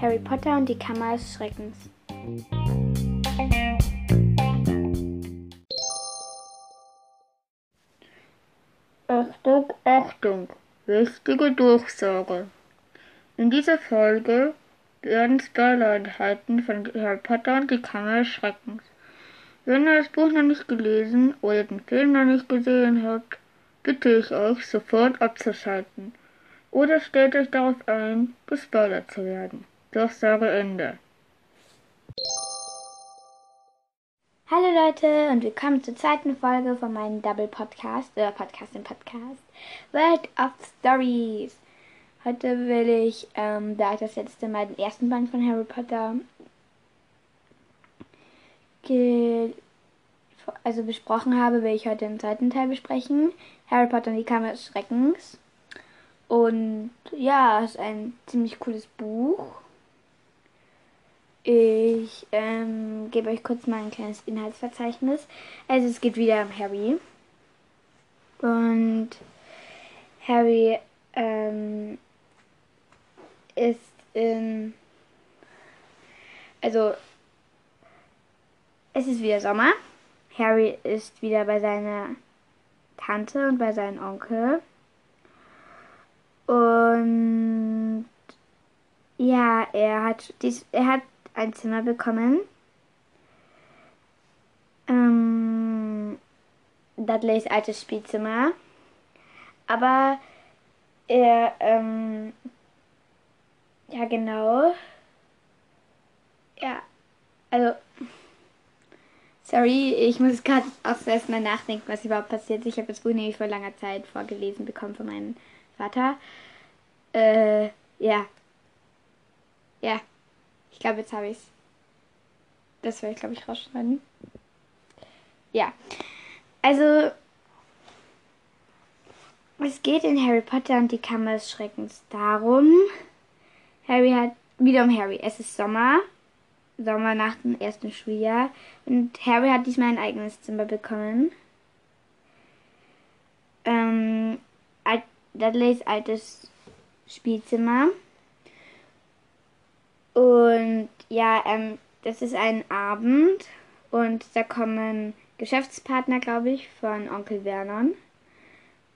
Harry Potter und die Kammer des Schreckens. Achtung, Achtung, wichtige Durchsage. In dieser Folge werden Spoiler enthalten von Harry Potter und die Kammer des Schreckens. Wenn ihr das Buch noch nicht gelesen oder den Film noch nicht gesehen habt, bitte ich euch sofort abzuschalten. Oder stellt euch darauf ein, gespoilert zu werden. Durchsage Ende. Hallo Leute und willkommen zur zweiten Folge von meinem Double Podcast, oder Podcast im Podcast, World of Stories. Heute will ich, ähm, da ich das letzte Mal den ersten Band von Harry Potter also besprochen habe, will ich heute den zweiten Teil besprechen. Harry Potter und die Kammer des Schreckens. Und ja, es ist ein ziemlich cooles Buch. Ich ähm, gebe euch kurz mal ein kleines Inhaltsverzeichnis. Also es geht wieder um Harry. Und Harry ähm, ist in... Also es ist wieder Sommer. Harry ist wieder bei seiner Tante und bei seinem Onkel. Und ja, er hat dies, er hat ein Zimmer bekommen. Ähm, Dudleys altes Spielzimmer. Aber er, ähm, ja genau. Ja, also, sorry, ich muss gerade auch erst mal nachdenken, was überhaupt passiert. Ich habe das Buch nämlich vor langer Zeit vorgelesen bekommen von meinem Vater. Äh, ja. Ja. Ich glaube, jetzt habe ich es. Das werde ich, glaube ich, rausschneiden. Ja. Also, es geht in Harry Potter und die Kammer des Schreckens darum. Harry hat, wieder um Harry. Es ist Sommer. Sommer nach dem ersten Schuljahr. Und Harry hat diesmal ein eigenes Zimmer bekommen. Ähm, Dudleys altes Spielzimmer. Und ja, ähm, das ist ein Abend und da kommen Geschäftspartner, glaube ich, von Onkel Vernon.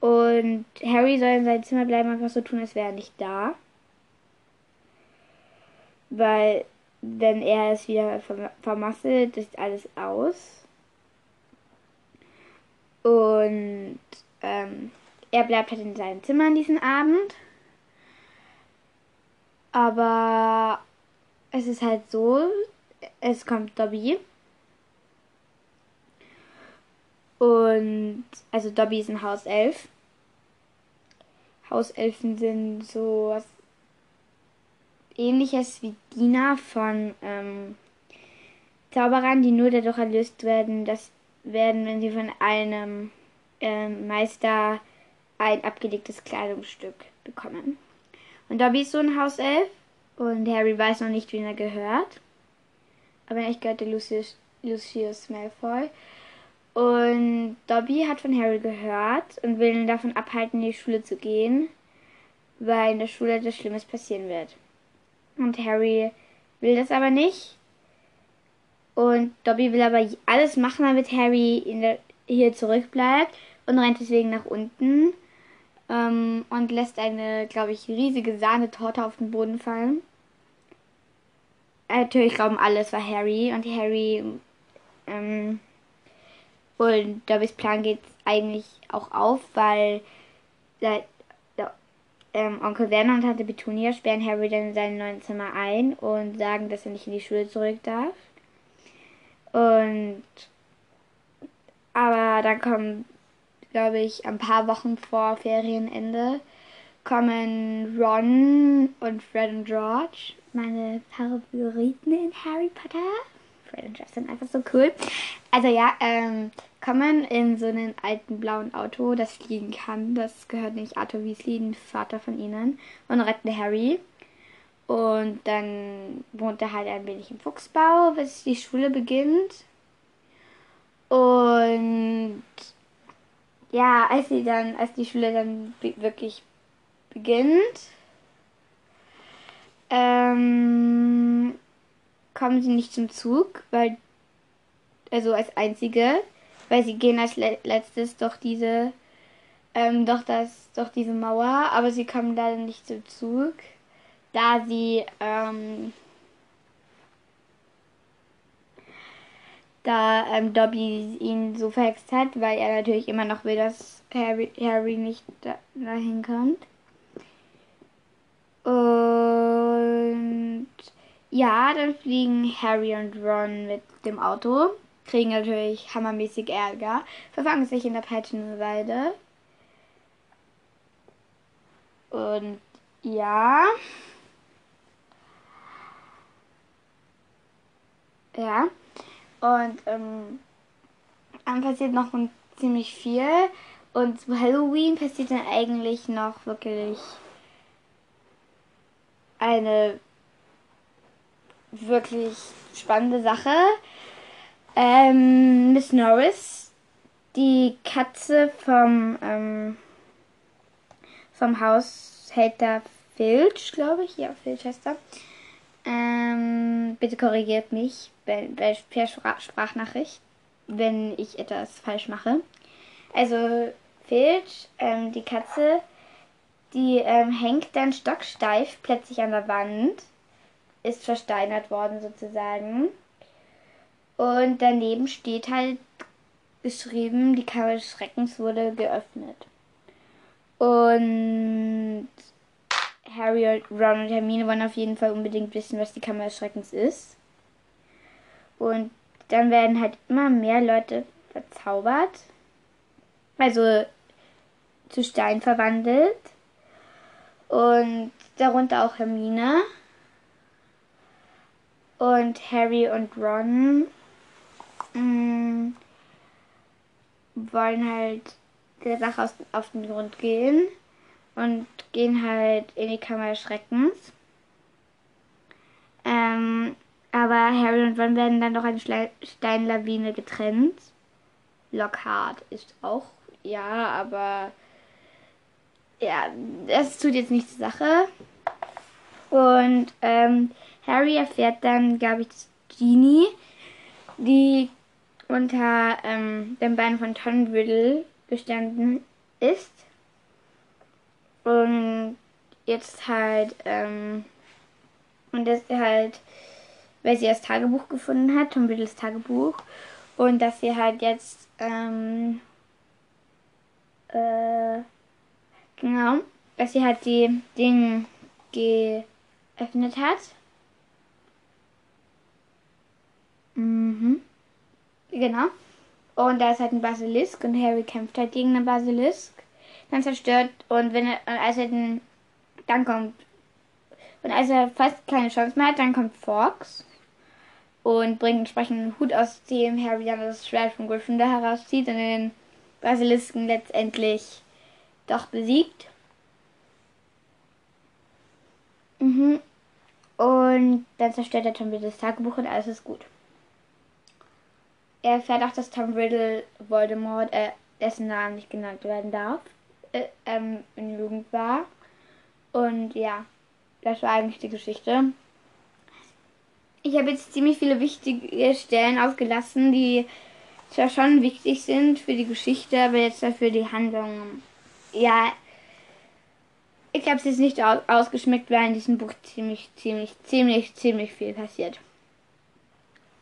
Und Harry soll in seinem Zimmer bleiben, einfach so tun, als wäre er nicht da. Weil, wenn er es wieder vermasselt, ist alles aus. Und ähm, er bleibt halt in seinem Zimmer an diesem Abend. Aber es ist halt so, es kommt Dobby. Und, also Dobby ist ein Hauself. Hauselfen sind so was ähnliches wie Diener von ähm, Zauberern, die nur dadurch erlöst werden, das werden, wenn sie von einem ähm, Meister ein abgelegtes Kleidungsstück bekommen. Und Dobby ist so ein Hauself und Harry weiß noch nicht, wen er gehört. Aber ich gehörte Lucius, Lucius Malfoy. Und Dobby hat von Harry gehört und will ihn davon abhalten, in die Schule zu gehen, weil in der Schule etwas Schlimmes passieren wird. Und Harry will das aber nicht. Und Dobby will aber alles machen, damit Harry der, hier zurückbleibt und rennt deswegen nach unten ähm, und lässt eine, glaube ich, riesige Sahnetorte auf den Boden fallen. Natürlich glauben alle, es war Harry und Harry ähm, und Dobbys Plan geht eigentlich auch auf, weil ähm, Onkel Werner und Tante Petunia sperren Harry dann in sein neues Zimmer ein und sagen, dass er nicht in die Schule zurück darf. Und aber dann kommen glaube ich, ein paar Wochen vor Ferienende kommen Ron und Fred und George, meine Favoriten in Harry Potter. Fred und George sind einfach so cool. Also ja, ähm, kommen in so einen alten blauen Auto, das fliegen kann. Das gehört nicht Arthur Weasley, den Vater von ihnen, und retten Harry. Und dann wohnt er halt ein wenig im Fuchsbau, bis die Schule beginnt. Und ja, als sie dann, als die Schule dann wirklich beginnt, ähm, kommen sie nicht zum Zug, weil, also als einzige, weil sie gehen als le letztes durch diese, ähm, durch das, durch diese Mauer, aber sie kommen leider nicht zum Zug, da sie, ähm, da ähm, Dobby ihn so verhext hat, weil er natürlich immer noch will, dass Harry, Harry nicht da, dahin kommt. Und ja, dann fliegen Harry und Ron mit dem Auto, kriegen natürlich hammermäßig Ärger, verfangen sich in der Peitschenweide. Und ja. Ja. Und ähm, dann passiert noch ziemlich viel. Und zu Halloween passiert dann eigentlich noch wirklich eine wirklich spannende Sache. Ähm, Miss Norris, die Katze vom, ähm, vom Haushälter Filch, glaube ich. Ja, Filch heißt er. Ähm, bitte korrigiert mich bei, per Sprachnachricht, wenn ich etwas falsch mache. Also Filch, ähm, die Katze, die ähm, hängt dann stocksteif plötzlich an der Wand, ist versteinert worden sozusagen. Und daneben steht halt geschrieben, die Kammer des Schreckens wurde geöffnet. Und Harry, Ron und Hermine wollen auf jeden Fall unbedingt wissen, was die Kammer des Schreckens ist. Und dann werden halt immer mehr Leute verzaubert. Also zu Stein verwandelt. Und darunter auch Hermine. Und Harry und Ron mm, wollen halt der Sache aus, auf den Grund gehen und gehen halt in die Kammer des Schreckens. Ähm, aber Harry und Ron werden dann durch eine Steinlawine getrennt. Lockhart ist auch, ja, aber ja, das tut jetzt nicht zur Sache. Und ähm, Harry erfährt dann, glaube ich, dass Genie, die unter ähm, dem Bein von Riddle gestanden ist. Und jetzt halt, ähm, und das halt, weil sie das Tagebuch gefunden hat, Tom Tagebuch, und dass sie halt jetzt, ähm, äh, genau, dass sie halt die Dinge geöffnet hat. Mhm. Genau. Und da ist halt ein Basilisk und Harry kämpft halt gegen den Basilisk. Dann zerstört und wenn er, und als er den, dann kommt, und als er fast keine Chance mehr hat, dann kommt Fox und bringt entsprechend einen Hut, aus dem Harry dann das Schwert von Gryffindor herauszieht und den Basilisken letztendlich doch besiegt. Mhm. Und dann zerstört er Tom Riddles Tagebuch und alles ist gut. Er erfährt auch, dass Tom Riddle Voldemort, äh, dessen Namen nicht genannt werden darf, äh, ähm, in Jugend war. Und ja, das war eigentlich die Geschichte. Ich habe jetzt ziemlich viele wichtige Stellen ausgelassen, die zwar schon wichtig sind für die Geschichte, aber jetzt dafür die Handlung. Ja, ich habe es jetzt nicht ausgeschmeckt, weil in diesem Buch ziemlich, ziemlich, ziemlich, ziemlich viel passiert.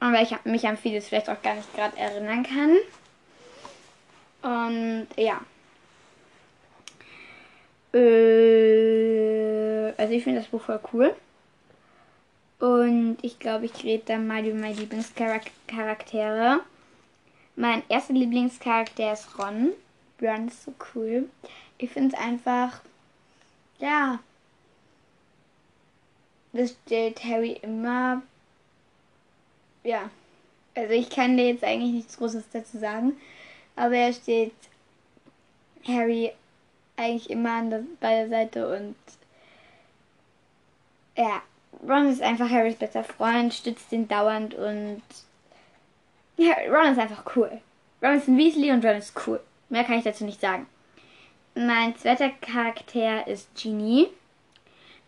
Und weil ich mich an vieles vielleicht auch gar nicht gerade erinnern kann. Und ja. Äh, also ich finde das Buch voll cool. Und ich glaube, ich rede dann mal über meine Lieblingscharaktere. Mein erster Lieblingscharakter ist Ron. Ron ist so cool. Ich finde es einfach, ja, das stellt Harry immer ja, also ich kann dir jetzt eigentlich nichts Großes dazu sagen, aber er steht Harry eigentlich immer an der, bei der Seite und ja, Ron ist einfach Harrys bester Freund, stützt ihn dauernd und ja, Ron ist einfach cool. Ron ist ein Weasley und Ron ist cool. Mehr kann ich dazu nicht sagen. Mein zweiter Charakter ist Genie.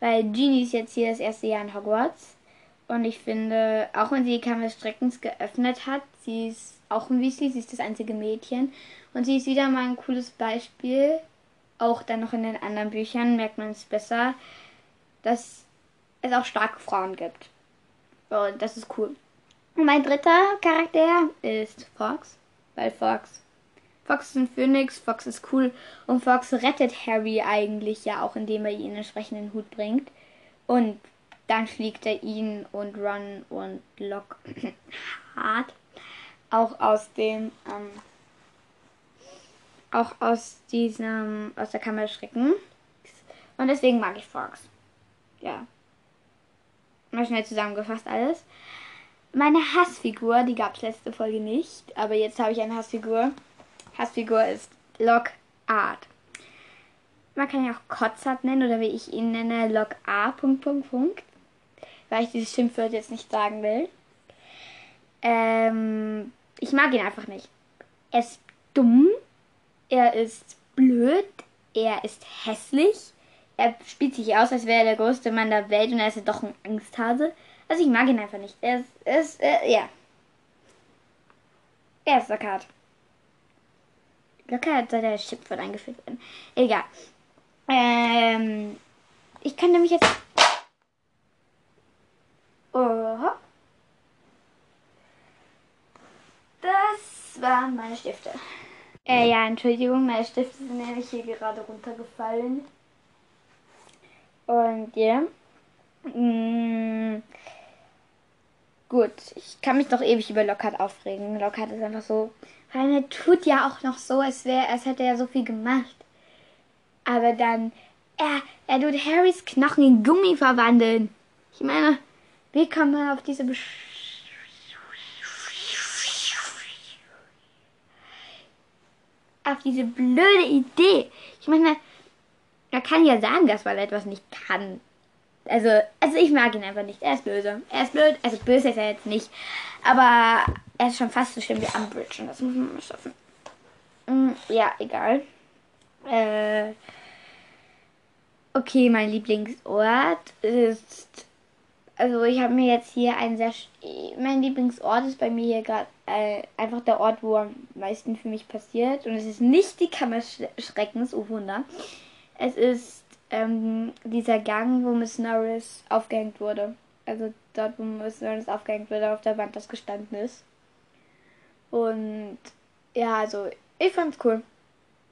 Weil Genie ist jetzt hier das erste Jahr in Hogwarts. Und ich finde, auch wenn sie die Kammer des Schreckens geöffnet hat, sie ist auch ein Weasley, sie ist das einzige Mädchen. Und sie ist wieder mal ein cooles Beispiel. Auch dann noch in den anderen Büchern merkt man es besser, dass es auch starke Frauen gibt. Und das ist cool. Und mein dritter Charakter ist Fox. Weil Fox. Fox ist ein Phönix, Fox ist cool. Und Fox rettet Harry eigentlich ja auch, indem er ihn entsprechenden Hut bringt. Und dann fliegt er ihn und Ron und Lockhart auch aus dem ähm, auch aus diesem aus der Kammer schrecken. Und deswegen mag ich Fox ja. Mal schnell zusammengefasst alles. Meine Hassfigur die gab es letzte Folge nicht aber jetzt habe ich eine Hassfigur. Hassfigur ist Lockhart man kann ihn auch Kotzart nennen oder wie ich ihn nenne Lock A. Punkt, Punkt, Punkt weil ich dieses Schimpfwort jetzt nicht sagen will. Ähm, ich mag ihn einfach nicht. Er ist dumm, er ist blöd, er ist hässlich, er spielt sich aus, als wäre er der größte Mann der Welt und er ist ja doch ein Angsthase. Also ich mag ihn einfach nicht. Er ist, er ist äh, ja. Er ist Lockhart. Lockhart soll der Schimpfwort eingeführt werden. Egal. Ähm, ich kann nämlich jetzt Oha. Das waren meine Stifte. Äh, ja, Entschuldigung, meine Stifte sind nämlich hier gerade runtergefallen. Und ja. Mm, gut, ich kann mich doch ewig über Lockhart aufregen. Lockhart ist einfach so. Weil er tut ja auch noch so, als wäre, als hätte er so viel gemacht. Aber dann, er, er tut Harrys Knochen in Gummi verwandeln. Ich meine, wie kann man auf diese Besch auf diese blöde Idee? Ich meine, er kann ja sagen, dass man etwas nicht kann. Also, also ich mag ihn einfach nicht. Er ist böse. Er ist blöd. Also böse ist er jetzt nicht. Aber er ist schon fast so schlimm wie Umbridge und das muss man mal schaffen. Mm, ja, egal. Äh, okay, mein Lieblingsort ist also ich habe mir jetzt hier einen sehr, mein Lieblingsort ist bei mir hier gerade äh, einfach der Ort, wo am meisten für mich passiert. Und es ist nicht die Kammer Schreckens, oh Wunder. Es ist ähm, dieser Gang, wo Miss Norris aufgehängt wurde. Also dort, wo Miss Norris aufgehängt wurde, auf der Wand, das gestanden ist. Und ja, also ich fand's cool.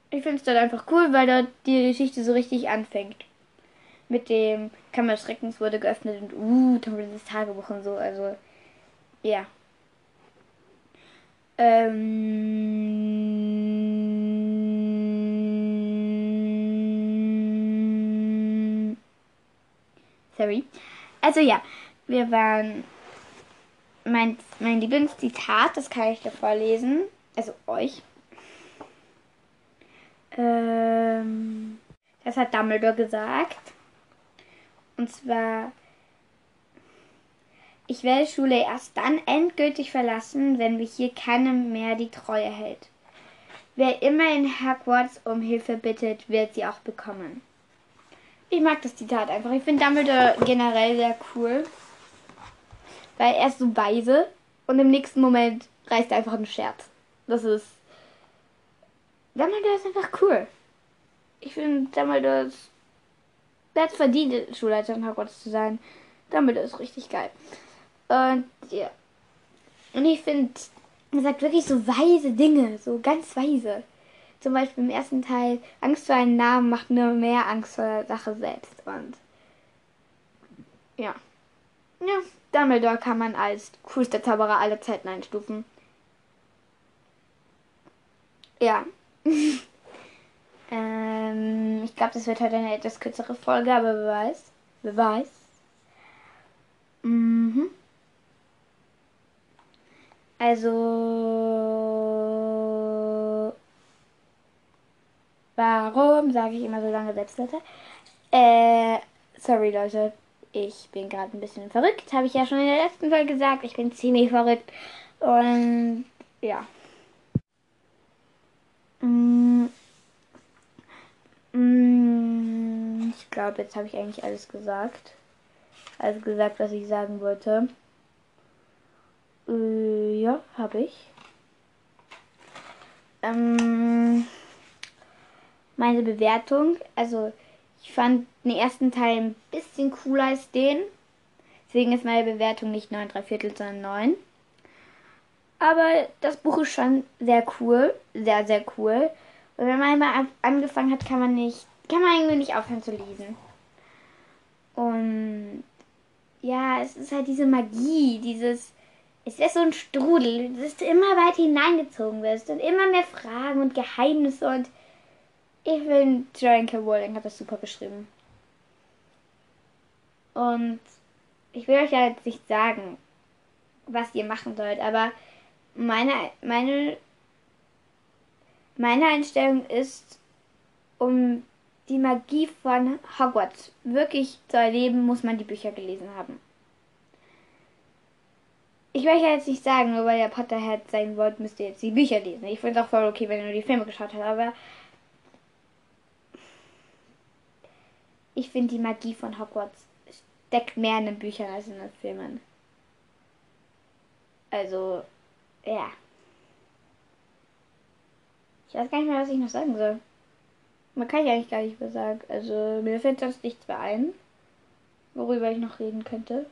Ich finde es dort einfach cool, weil dort die Geschichte so richtig anfängt mit dem Kammer Schreckens wurde geöffnet und uh, Dumbledores Tagebuch und so, also ja. Ähm, sorry. Also ja, wir waren mein, mein Lieblingszitat, das kann ich dir vorlesen. Also euch. Ähm, das hat Dumbledore gesagt. Und zwar, ich werde Schule erst dann endgültig verlassen, wenn mir hier keinem mehr die Treue hält. Wer immer in Hogwarts um Hilfe bittet, wird sie auch bekommen. Ich mag das Zitat einfach. Ich finde Dumbledore generell sehr cool. Weil er ist so weise und im nächsten Moment reißt er einfach einen Scherz. Das ist. Dumbledore ist einfach cool. Ich finde Dumbledore ist Wer hat verdient, Schulleiter in Hogwarts zu sein? Damit ist richtig geil. Und ja. Und ich finde, er sagt wirklich so weise Dinge, so ganz weise. Zum Beispiel im ersten Teil, Angst vor einem Namen macht nur mehr Angst vor der Sache selbst. Und ja. Ja, Dumbledore kann man als coolster Zauberer aller Zeiten einstufen. Ja. Ähm, ich glaube, das wird heute eine etwas kürzere Folge, aber wer weiß. Wer weiß. Mhm. Also. Warum sage ich immer so lange Selbstletter? Äh, sorry Leute, ich bin gerade ein bisschen verrückt. Habe ich ja schon in der letzten Folge gesagt. Ich bin ziemlich verrückt. Und ja. Mhm. Glaube, jetzt habe ich eigentlich alles gesagt. Also gesagt, was ich sagen wollte. Äh, ja, habe ich. Ähm, meine Bewertung. Also, ich fand den ersten Teil ein bisschen cooler als den. Deswegen ist meine Bewertung nicht 9 3 Viertel, sondern 9. Aber das Buch ist schon sehr cool. Sehr, sehr cool. Und wenn man einmal angefangen hat, kann man nicht, kann man irgendwie nicht aufhören zu lesen. Und ja, es ist halt diese Magie, dieses, es ist so ein Strudel, dass du immer weiter hineingezogen wirst und immer mehr Fragen und Geheimnisse und ich finde, Joanne K. Rowling hat das super beschrieben. Und ich will euch ja jetzt nicht sagen, was ihr machen sollt, aber meine, meine, meine Einstellung ist, um die Magie von Hogwarts wirklich zu erleben, muss man die Bücher gelesen haben. Ich möchte jetzt nicht sagen, nur weil ihr Potterhead sein wollt, müsst ihr jetzt die Bücher lesen. Ich finde es auch voll okay, wenn ihr nur die Filme geschaut habt, aber ich finde die Magie von Hogwarts steckt mehr in den Büchern als in den Filmen. Also, ja. Ich weiß gar nicht mehr, was ich noch sagen soll. Man kann ja eigentlich gar nicht mehr sagen. Also, mir fällt sonst nichts mehr ein, worüber ich noch reden könnte.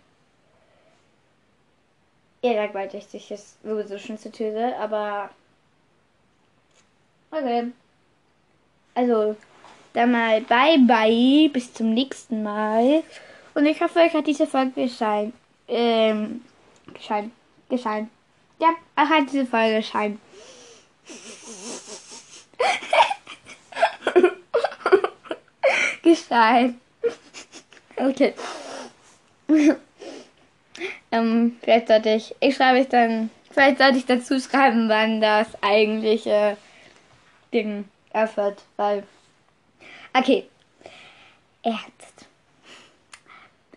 Ihr langweilt euch sich jetzt sowieso schon zu Töse, aber. Okay. Also, dann mal bye bye. Bis zum nächsten Mal. Und ich hoffe, euch hat diese Folge geschehen. Ähm, geschehen. Geschehen. Ja, euch hat diese Folge geschehen. Geschehen. Okay. ähm, vielleicht sollte ich. Ich schreibe es dann. Vielleicht sollte ich dazu schreiben, wann das eigentliche Ding erfährt, weil. Okay. Ernst.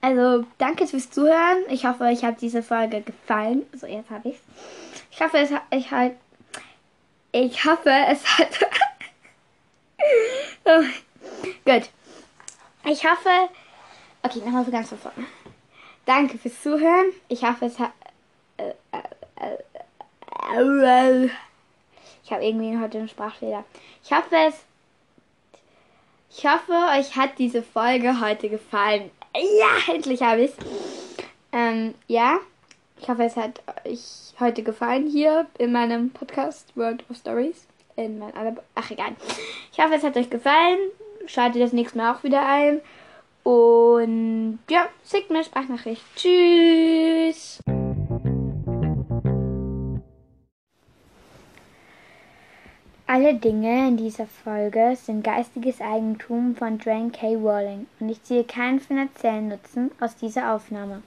Also, danke fürs Zuhören. Ich hoffe, euch hat diese Folge gefallen. So, jetzt habe ich's. Ich hoffe, es hat. Ich halt. Ich hoffe, es hat. oh, gut. Ich hoffe. Okay, nochmal ganz von vorne. Danke fürs Zuhören. Ich hoffe, es hat. Ich habe irgendwie heute einen Sprachfehler. Ich hoffe, es. Ich hoffe, euch hat diese Folge heute gefallen. Ja, endlich habe ich. Ähm, ja. Ich hoffe, es hat euch heute gefallen hier in meinem Podcast World of Stories. In mein Ach, egal. Ich hoffe, es hat euch gefallen. Schaltet das nächste Mal auch wieder ein. Und ja, schickt mir Sprachnachricht. Tschüss. Alle Dinge in dieser Folge sind geistiges Eigentum von Dwayne K. Rowling und ich ziehe keinen finanziellen Nutzen aus dieser Aufnahme.